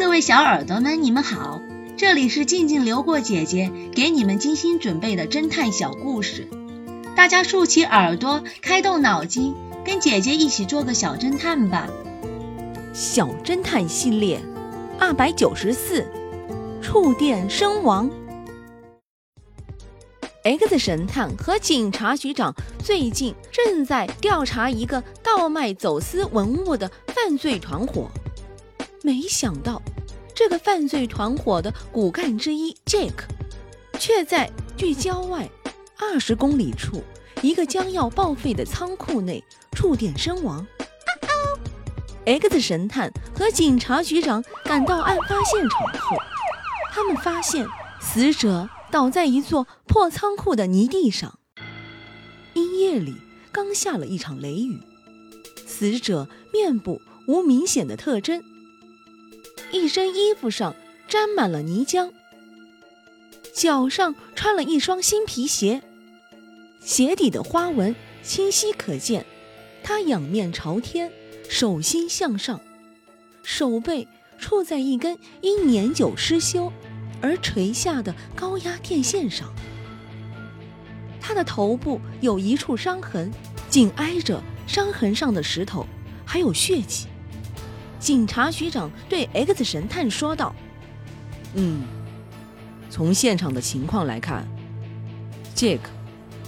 各位小耳朵们，你们好，这里是静静流过姐姐给你们精心准备的侦探小故事，大家竖起耳朵，开动脑筋，跟姐姐一起做个小侦探吧。小侦探系列二百九十四，触电身亡。X 神探和警察局长最近正在调查一个盗卖走私文物的犯罪团伙。没想到，这个犯罪团伙的骨干之一 Jake，却在距郊外二十公里处一个将要报废的仓库内触电身亡。X 神探和警察局长赶到案发现场后，他们发现死者倒在一座破仓库的泥地上。因夜里刚下了一场雷雨，死者面部无明显的特征。一身衣服上沾满了泥浆，脚上穿了一双新皮鞋，鞋底的花纹清晰可见。他仰面朝天，手心向上，手背处在一根因年久失修而垂下的高压电线上。他的头部有一处伤痕，紧挨着伤痕上的石头还有血迹。警察局长对 X 神探说道：“嗯，从现场的情况来看，Jack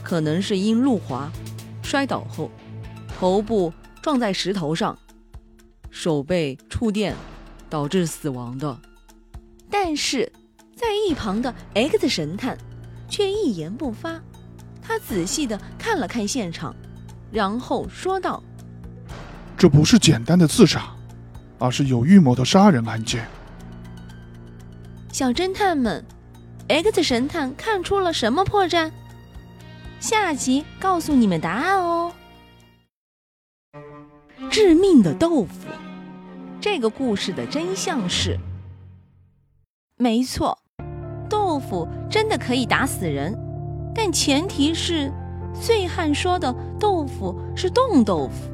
可能是因路滑摔倒后，头部撞在石头上，手被触电导致死亡的。但是，在一旁的 X 神探却一言不发，他仔细的看了看现场，然后说道：‘这不是简单的自杀。’”而是有预谋的杀人案件。小侦探们，X 神探看出了什么破绽？下集告诉你们答案哦。致命的豆腐，这个故事的真相是：没错，豆腐真的可以打死人，但前提是醉汉说的豆腐是冻豆腐。